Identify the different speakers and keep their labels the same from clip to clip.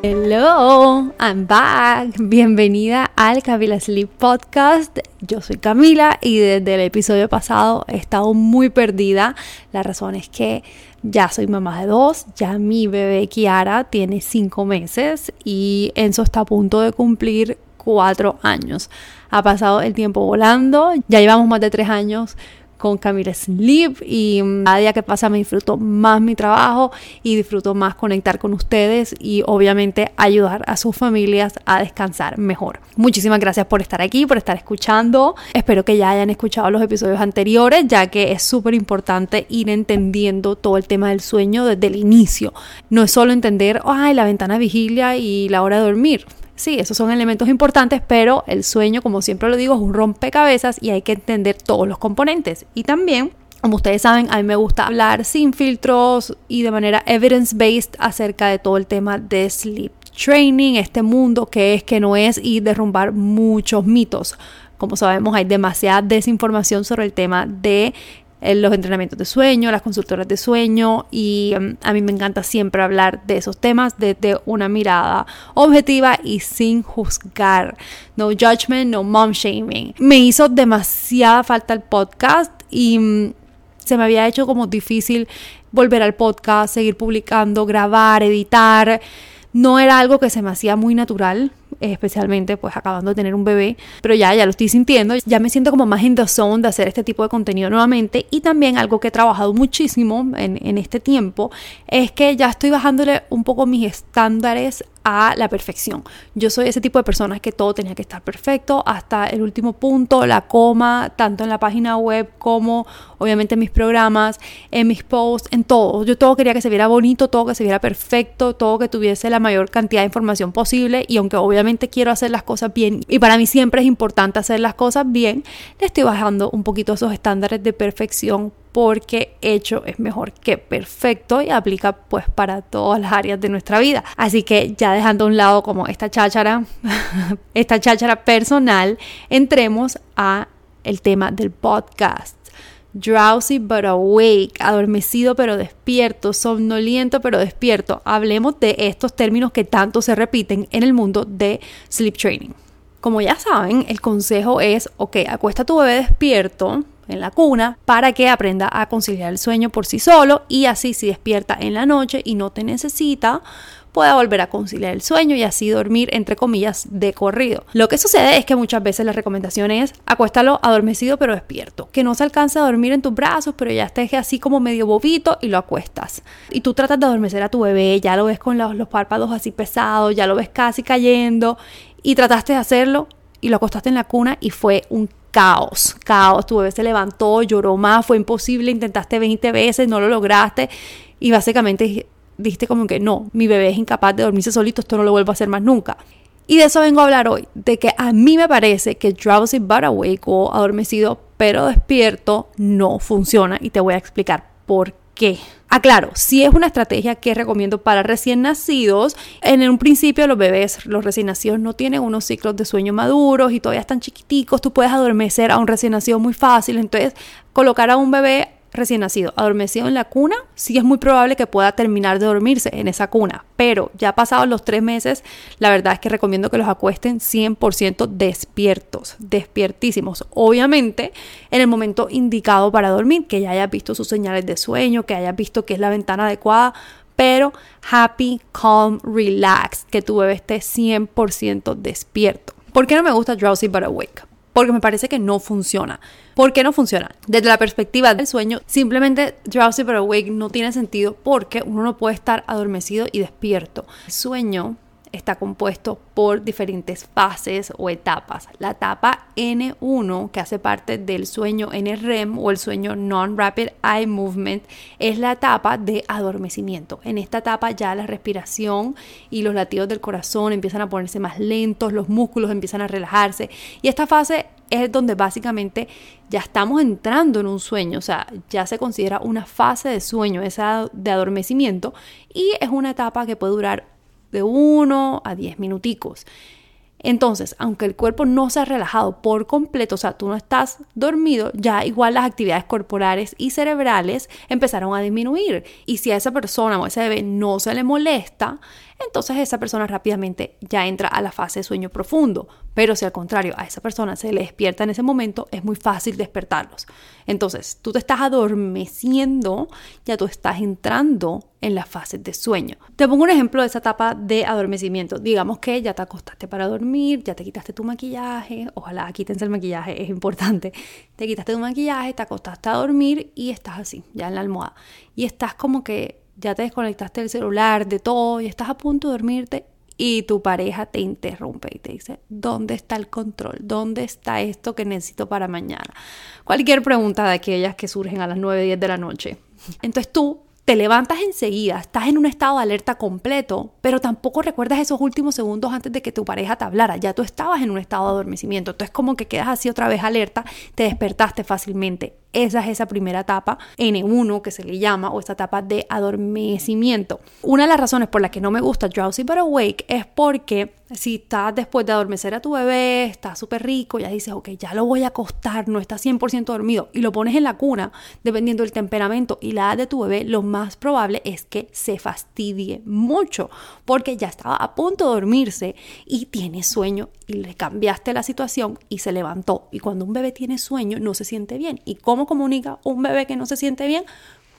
Speaker 1: Hello, I'm back. Bienvenida al Camila Sleep Podcast. Yo soy Camila y desde el episodio pasado he estado muy perdida. La razón es que ya soy mamá de dos, ya mi bebé Kiara tiene cinco meses y Enzo está a punto de cumplir cuatro años. Ha pasado el tiempo volando, ya llevamos más de tres años con Camila Sleep y cada día que pasa me disfruto más mi trabajo y disfruto más conectar con ustedes y obviamente ayudar a sus familias a descansar mejor. Muchísimas gracias por estar aquí, por estar escuchando. Espero que ya hayan escuchado los episodios anteriores ya que es súper importante ir entendiendo todo el tema del sueño desde el inicio. No es solo entender, ay, la ventana vigilia y la hora de dormir Sí, esos son elementos importantes, pero el sueño, como siempre lo digo, es un rompecabezas y hay que entender todos los componentes. Y también como ustedes saben, a mí me gusta hablar sin filtros y de manera evidence-based acerca de todo el tema de sleep training, este mundo que es, que no es y derrumbar muchos mitos. Como sabemos, hay demasiada desinformación sobre el tema de los entrenamientos de sueño, las consultoras de sueño y em, a mí me encanta siempre hablar de esos temas desde una mirada objetiva y sin juzgar. No judgment, no mom shaming. Me hizo demasiada falta el podcast y mm, se me había hecho como difícil volver al podcast, seguir publicando, grabar, editar. No era algo que se me hacía muy natural especialmente pues acabando de tener un bebé, pero ya, ya lo estoy sintiendo, ya me siento como más in the zone de hacer este tipo de contenido nuevamente. Y también algo que he trabajado muchísimo en, en este tiempo es que ya estoy bajándole un poco mis estándares a la perfección. Yo soy ese tipo de personas que todo tenía que estar perfecto hasta el último punto, la coma, tanto en la página web como obviamente en mis programas, en mis posts, en todo. Yo todo quería que se viera bonito, todo que se viera perfecto, todo que tuviese la mayor cantidad de información posible y aunque obviamente quiero hacer las cosas bien y para mí siempre es importante hacer las cosas bien, le estoy bajando un poquito esos estándares de perfección porque hecho es mejor que perfecto y aplica pues para todas las áreas de nuestra vida. Así que ya dejando a un lado como esta cháchara, esta cháchara personal, entremos a el tema del podcast. Drowsy but awake, adormecido pero despierto, somnoliento pero despierto. Hablemos de estos términos que tanto se repiten en el mundo de sleep training. Como ya saben, el consejo es, ok, acuesta a tu bebé despierto, en la cuna para que aprenda a conciliar el sueño por sí solo y así si despierta en la noche y no te necesita, pueda volver a conciliar el sueño y así dormir entre comillas de corrido. Lo que sucede es que muchas veces la recomendación es acuéstalo adormecido pero despierto, que no se alcance a dormir en tus brazos pero ya estés así como medio bobito y lo acuestas. Y tú tratas de adormecer a tu bebé, ya lo ves con los, los párpados así pesados, ya lo ves casi cayendo y trataste de hacerlo y lo acostaste en la cuna y fue un caos, caos. Tu bebé se levantó, lloró más, fue imposible, intentaste 20 veces, no lo lograste y básicamente dijiste como que no, mi bebé es incapaz de dormirse solito, esto no lo vuelvo a hacer más nunca. Y de eso vengo a hablar hoy, de que a mí me parece que drowsy but awake o adormecido pero despierto no funciona y te voy a explicar por qué qué? Aclaro, si es una estrategia que recomiendo para recién nacidos. En un principio los bebés, los recién nacidos no tienen unos ciclos de sueño maduros y todavía están chiquiticos. Tú puedes adormecer a un recién nacido muy fácil. Entonces, colocar a un bebé recién nacido adormecido en la cuna, sí es muy probable que pueda terminar de dormirse en esa cuna. Pero ya pasados los tres meses, la verdad es que recomiendo que los acuesten 100% despiertos, despiertísimos. Obviamente, en el momento indicado para dormir, que ya hayas visto sus señales de sueño, que hayas visto que es la ventana adecuada, pero happy, calm, relax, que tu bebé esté 100% despierto. ¿Por qué no me gusta drowsy but awake? Porque me parece que no funciona. ¿Por qué no funciona? Desde la perspectiva del sueño, simplemente drowsy but awake no tiene sentido porque uno no puede estar adormecido y despierto. El sueño está compuesto por diferentes fases o etapas. La etapa N1, que hace parte del sueño NREM o el sueño Non-Rapid Eye Movement, es la etapa de adormecimiento. En esta etapa ya la respiración y los latidos del corazón empiezan a ponerse más lentos, los músculos empiezan a relajarse y esta fase es donde básicamente ya estamos entrando en un sueño, o sea, ya se considera una fase de sueño, esa de adormecimiento, y es una etapa que puede durar de 1 a 10 minuticos. Entonces, aunque el cuerpo no se ha relajado por completo, o sea, tú no estás dormido, ya igual las actividades corporales y cerebrales empezaron a disminuir. Y si a esa persona o a ese bebé no se le molesta, entonces esa persona rápidamente ya entra a la fase de sueño profundo. Pero si al contrario a esa persona se le despierta en ese momento, es muy fácil despertarlos. Entonces, tú te estás adormeciendo, ya tú estás entrando en la fase de sueño. Te pongo un ejemplo de esa etapa de adormecimiento. Digamos que ya te acostaste para dormir, ya te quitaste tu maquillaje, ojalá quítense el maquillaje, es importante. Te quitaste tu maquillaje, te acostaste a dormir y estás así, ya en la almohada. Y estás como que ya te desconectaste del celular, de todo, y estás a punto de dormirte y tu pareja te interrumpe y te dice, ¿dónde está el control? ¿Dónde está esto que necesito para mañana? Cualquier pregunta de aquellas que surgen a las 9, 10 de la noche. Entonces tú te levantas enseguida, estás en un estado de alerta completo, pero tampoco recuerdas esos últimos segundos antes de que tu pareja te hablara, ya tú estabas en un estado de adormecimiento, entonces como que quedas así otra vez alerta, te despertaste fácilmente. Esa es esa primera etapa N1 que se le llama o esta etapa de adormecimiento. Una de las razones por las que no me gusta Drowsy but Awake es porque si estás después de adormecer a tu bebé, está súper rico, ya dices, ok, ya lo voy a acostar, no está 100% dormido y lo pones en la cuna, dependiendo del temperamento y la edad de tu bebé, lo más probable es que se fastidie mucho porque ya estaba a punto de dormirse y tiene sueño y le cambiaste la situación y se levantó. Y cuando un bebé tiene sueño no se siente bien. ¿Y cómo comunica un bebé que no se siente bien?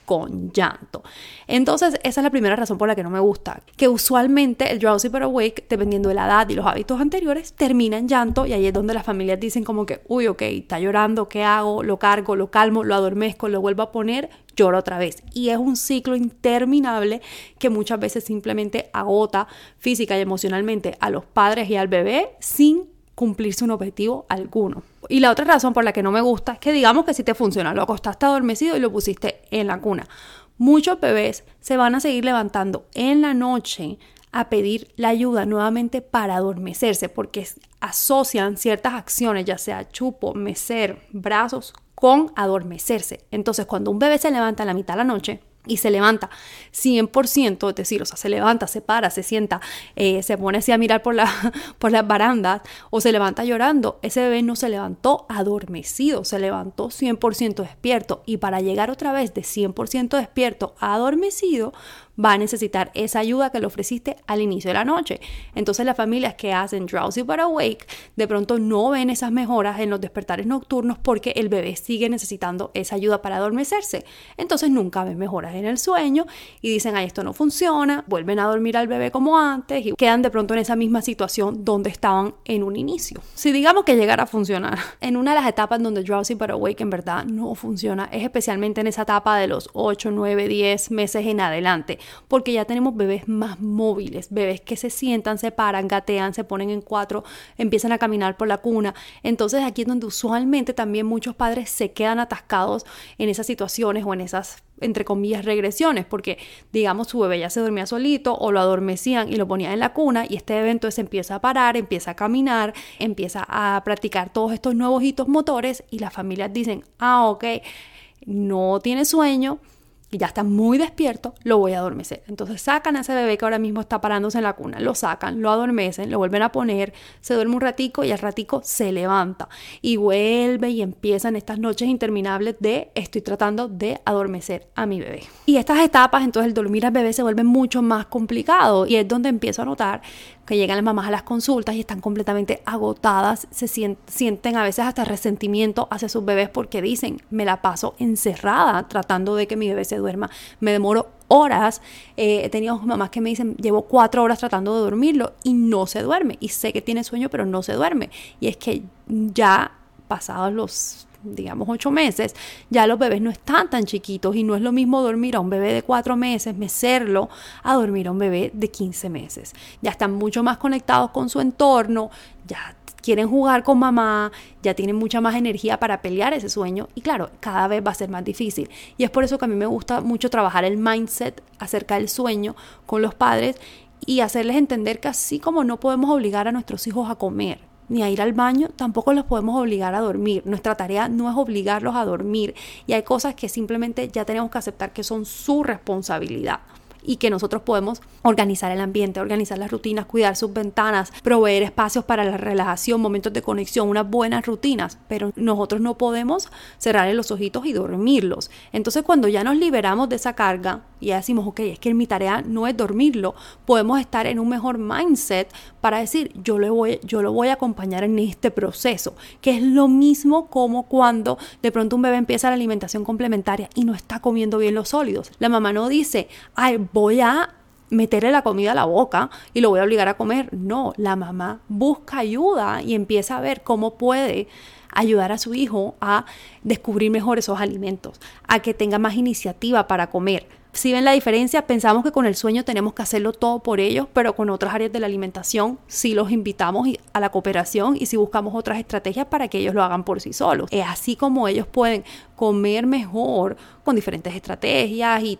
Speaker 1: con llanto. Entonces, esa es la primera razón por la que no me gusta, que usualmente el drowsy but awake, dependiendo de la edad y los hábitos anteriores, termina en llanto y ahí es donde las familias dicen como que, uy, ok, está llorando, ¿qué hago? Lo cargo, lo calmo, lo adormezco, lo vuelvo a poner, lloro otra vez. Y es un ciclo interminable que muchas veces simplemente agota física y emocionalmente a los padres y al bebé sin cumplirse un objetivo alguno. Y la otra razón por la que no me gusta es que digamos que si te funciona, lo acostaste adormecido y lo pusiste en la cuna. Muchos bebés se van a seguir levantando en la noche a pedir la ayuda nuevamente para adormecerse porque asocian ciertas acciones, ya sea chupo, mecer, brazos, con adormecerse. Entonces, cuando un bebé se levanta a la mitad de la noche, y se levanta 100%, es decir, o sea, se levanta, se para, se sienta, eh, se pone así a mirar por, la, por las barandas o se levanta llorando, ese bebé no se levantó adormecido, se levantó 100% despierto y para llegar otra vez de 100% despierto a adormecido, va a necesitar esa ayuda que le ofreciste al inicio de la noche. Entonces las familias que hacen drowsy but awake de pronto no ven esas mejoras en los despertares nocturnos porque el bebé sigue necesitando esa ayuda para adormecerse. Entonces nunca ven mejoras en el sueño y dicen, ay, esto no funciona, vuelven a dormir al bebé como antes y quedan de pronto en esa misma situación donde estaban en un inicio. Si digamos que llegara a funcionar, en una de las etapas donde drowsy but awake en verdad no funciona, es especialmente en esa etapa de los 8, 9, 10 meses en adelante, porque ya tenemos bebés más móviles, bebés que se sientan, se paran, gatean, se ponen en cuatro, empiezan a caminar por la cuna. Entonces aquí es donde usualmente también muchos padres se quedan atascados en esas situaciones o en esas entre comillas, regresiones, porque digamos su bebé ya se dormía solito o lo adormecían y lo ponían en la cuna y este evento se empieza a parar, empieza a caminar, empieza a practicar todos estos nuevos hitos motores y las familias dicen, ah, ok, no tiene sueño, y ya está muy despierto, lo voy a adormecer. Entonces sacan a ese bebé que ahora mismo está parándose en la cuna, lo sacan, lo adormecen, lo vuelven a poner, se duerme un ratico y al ratico se levanta y vuelve y empiezan estas noches interminables de estoy tratando de adormecer a mi bebé. Y estas etapas, entonces el dormir al bebé se vuelve mucho más complicado y es donde empiezo a notar que llegan las mamás a las consultas y están completamente agotadas, se sienten a veces hasta resentimiento hacia sus bebés porque dicen, me la paso encerrada tratando de que mi bebé se duerma, me demoro horas, eh, he tenido mamás que me dicen, llevo cuatro horas tratando de dormirlo y no se duerme, y sé que tiene sueño, pero no se duerme, y es que ya pasados los digamos, ocho meses, ya los bebés no están tan chiquitos y no es lo mismo dormir a un bebé de cuatro meses, mecerlo, a dormir a un bebé de 15 meses. Ya están mucho más conectados con su entorno, ya quieren jugar con mamá, ya tienen mucha más energía para pelear ese sueño y claro, cada vez va a ser más difícil. Y es por eso que a mí me gusta mucho trabajar el mindset acerca del sueño con los padres y hacerles entender que así como no podemos obligar a nuestros hijos a comer, ni a ir al baño, tampoco los podemos obligar a dormir. Nuestra tarea no es obligarlos a dormir y hay cosas que simplemente ya tenemos que aceptar que son su responsabilidad. y que nosotros podemos organizar el ambiente, organizar las rutinas, cuidar sus ventanas, proveer espacios para la relajación, momentos de conexión, unas buenas rutinas, pero nosotros no podemos cerrar los ojitos y dormirlos. Entonces cuando ya nos liberamos de esa carga y ya decimos, ok, es que mi tarea no es dormirlo, podemos estar en un mejor mindset para decir, yo, le voy, yo lo voy a acompañar en este proceso, que es lo mismo como cuando de pronto un bebé empieza la alimentación complementaria y no está comiendo bien los sólidos. La mamá no dice, ay, voy a meterle la comida a la boca y lo voy a obligar a comer. No, la mamá busca ayuda y empieza a ver cómo puede ayudar a su hijo a descubrir mejor esos alimentos, a que tenga más iniciativa para comer. Si ven la diferencia, pensamos que con el sueño tenemos que hacerlo todo por ellos, pero con otras áreas de la alimentación sí los invitamos a la cooperación y si buscamos otras estrategias para que ellos lo hagan por sí solos. Es así como ellos pueden comer mejor con diferentes estrategias y,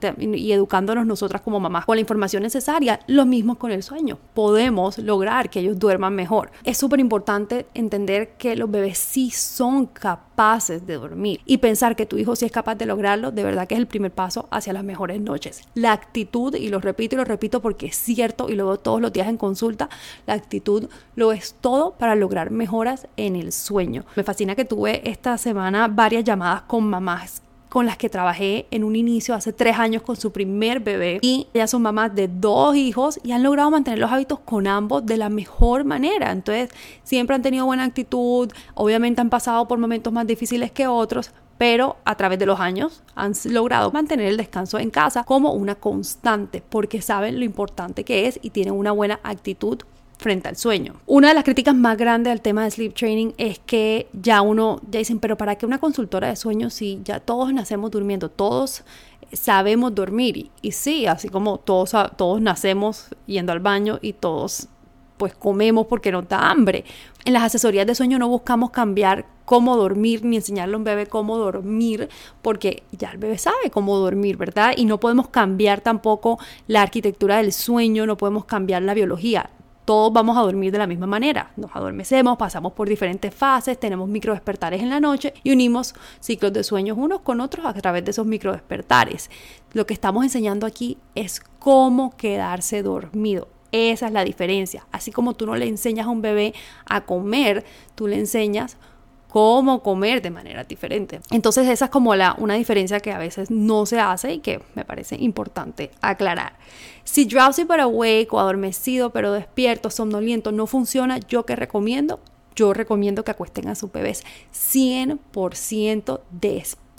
Speaker 1: educándonos nosotras como mamás con la información necesaria, lo mismo con el sueño. Podemos lograr que ellos duerman mejor. Es súper importante entender que los bebés sí son capaces de dormir y pensar que tu hijo sí es capaz de lograrlo, de verdad que es el primer paso hacia las mejores noches. La actitud, y lo repito y lo repito porque es cierto y lo todos los días en consulta, la actitud lo es todo para lograr mejoras en el sueño. Me fascina que tuve esta semana varias llamadas con mamás con las que trabajé en un inicio hace tres años con su primer bebé y ellas son mamás de dos hijos y han logrado mantener los hábitos con ambos de la mejor manera. Entonces siempre han tenido buena actitud, obviamente han pasado por momentos más difíciles que otros, pero a través de los años han logrado mantener el descanso en casa como una constante porque saben lo importante que es y tienen una buena actitud frente al sueño. Una de las críticas más grandes al tema de sleep training es que ya uno, ya dicen, pero ¿para qué una consultora de sueño si ya todos nacemos durmiendo? Todos sabemos dormir. Y, sí, así como todos, todos nacemos yendo al baño y todos pues comemos porque nos da hambre. En las asesorías de sueño no buscamos cambiar cómo dormir ni enseñarle a un bebé cómo dormir porque ya el bebé sabe cómo dormir, ¿verdad? Y no podemos cambiar tampoco la arquitectura del sueño, no podemos cambiar la biología todos vamos a dormir de la misma manera. Nos adormecemos, pasamos por diferentes fases, tenemos micro despertares en la noche y unimos ciclos de sueños unos con otros a través de esos micro despertares. Lo que estamos enseñando aquí es cómo quedarse dormido. Esa es la diferencia. Así como tú no le enseñas a un bebé a comer, tú le enseñas cómo comer de manera diferente. Entonces esa es como la, una diferencia que a veces no se hace y que me parece importante aclarar. Si drowsy pero awake o adormecido pero despierto, somnoliento no funciona, yo que recomiendo, yo recomiendo que acuesten a sus bebés 100% despiertos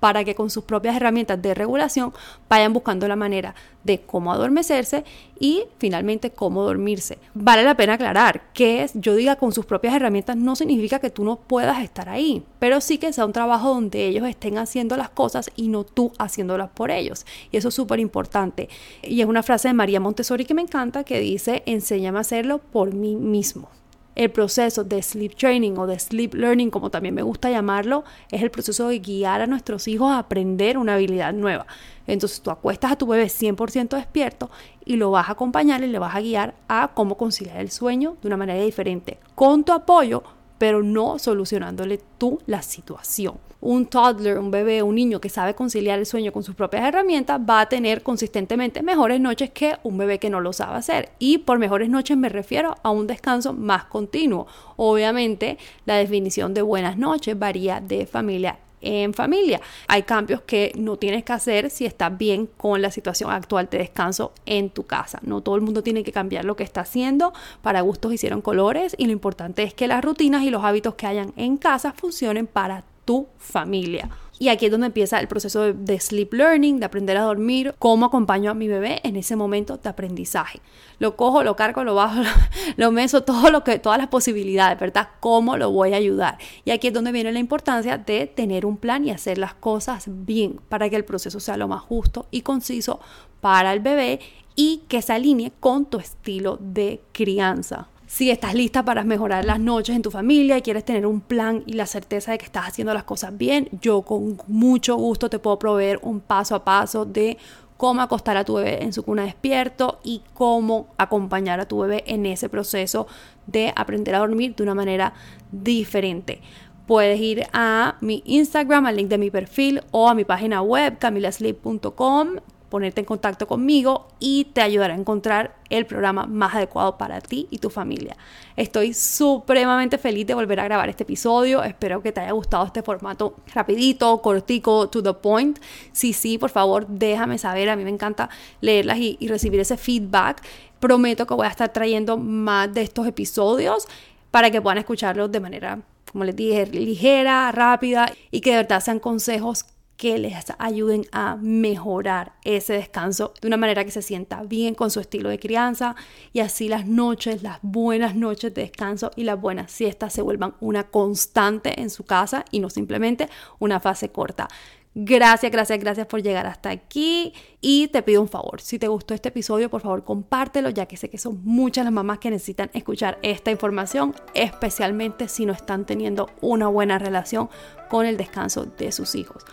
Speaker 1: para que con sus propias herramientas de regulación vayan buscando la manera de cómo adormecerse y finalmente cómo dormirse. Vale la pena aclarar que yo diga con sus propias herramientas no significa que tú no puedas estar ahí, pero sí que sea un trabajo donde ellos estén haciendo las cosas y no tú haciéndolas por ellos. Y eso es súper importante. Y es una frase de María Montessori que me encanta que dice, enséñame a hacerlo por mí mismo el proceso de sleep training o de sleep learning, como también me gusta llamarlo, es el proceso de guiar a nuestros hijos a aprender una habilidad nueva. Entonces tú acuestas a tu bebé 100% despierto y lo vas a acompañar y le vas a guiar a cómo conciliar el sueño de una manera diferente, con tu apoyo, pero no solucionándole tú la situación un toddler, un bebé, un niño que sabe conciliar el sueño con sus propias herramientas va a tener consistentemente mejores noches que un bebé que no lo sabe hacer. Y por mejores noches me refiero a un descanso más continuo. Obviamente la definición de buenas noches varía de familia en familia. Hay cambios que no tienes que hacer si estás bien con la situación actual de descanso en tu casa. No todo el mundo tiene que cambiar lo que está haciendo. Para gustos hicieron colores y lo importante es que las rutinas y los hábitos que hayan en casa funcionen para tu familia. Y aquí es donde empieza el proceso de, sleep learning, de aprender a dormir, cómo acompaño a mi bebé en ese momento de aprendizaje. Lo cojo, lo cargo, lo bajo, lo, meso, todo lo que, todas las posibilidades, ¿verdad? ¿Cómo lo voy a ayudar? Y aquí es donde viene la importancia de tener un plan y hacer las cosas bien para que el proceso sea lo más justo y conciso para el bebé y que se alinee con tu estilo de crianza. Si estás lista para mejorar las noches en tu familia y quieres tener un plan y la certeza de que estás haciendo las cosas bien, yo con mucho gusto te puedo proveer un paso a paso de cómo acostar a tu bebé en su cuna despierto y cómo acompañar a tu bebé en ese proceso de aprender a dormir de una manera diferente. Puedes ir a mi Instagram, al link de mi perfil o a mi página web camilasleep.com ponerte en contacto conmigo y te ayudará a encontrar el programa más adecuado para ti y tu familia. Estoy supremamente feliz de volver a grabar este episodio. Espero que te haya gustado este formato rapidito, cortico, to the point. Si sí, por favor, déjame saber. A mí me encanta leerlas y, y recibir ese feedback. Prometo que voy a estar trayendo más de estos episodios para que puedan escucharlos de manera, como les dije, ligera, rápida y que de verdad sean consejos que les ayuden a mejorar ese descanso de una manera que se sienta bien con su estilo de crianza y así las noches, las buenas noches de descanso y las buenas siestas se vuelvan una constante en su casa y no simplemente una fase corta. Gracias, gracias, gracias por llegar hasta aquí. Y te pido un favor, si te gustó este episodio, por favor compártelo, ya que sé que son muchas las mamás que necesitan escuchar esta información, especialmente si no están teniendo una buena relación con el descanso de sus hijos.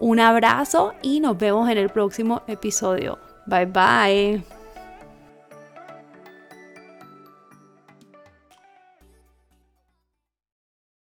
Speaker 1: Un abrazo y nos vemos en el próximo episodio. Bye bye.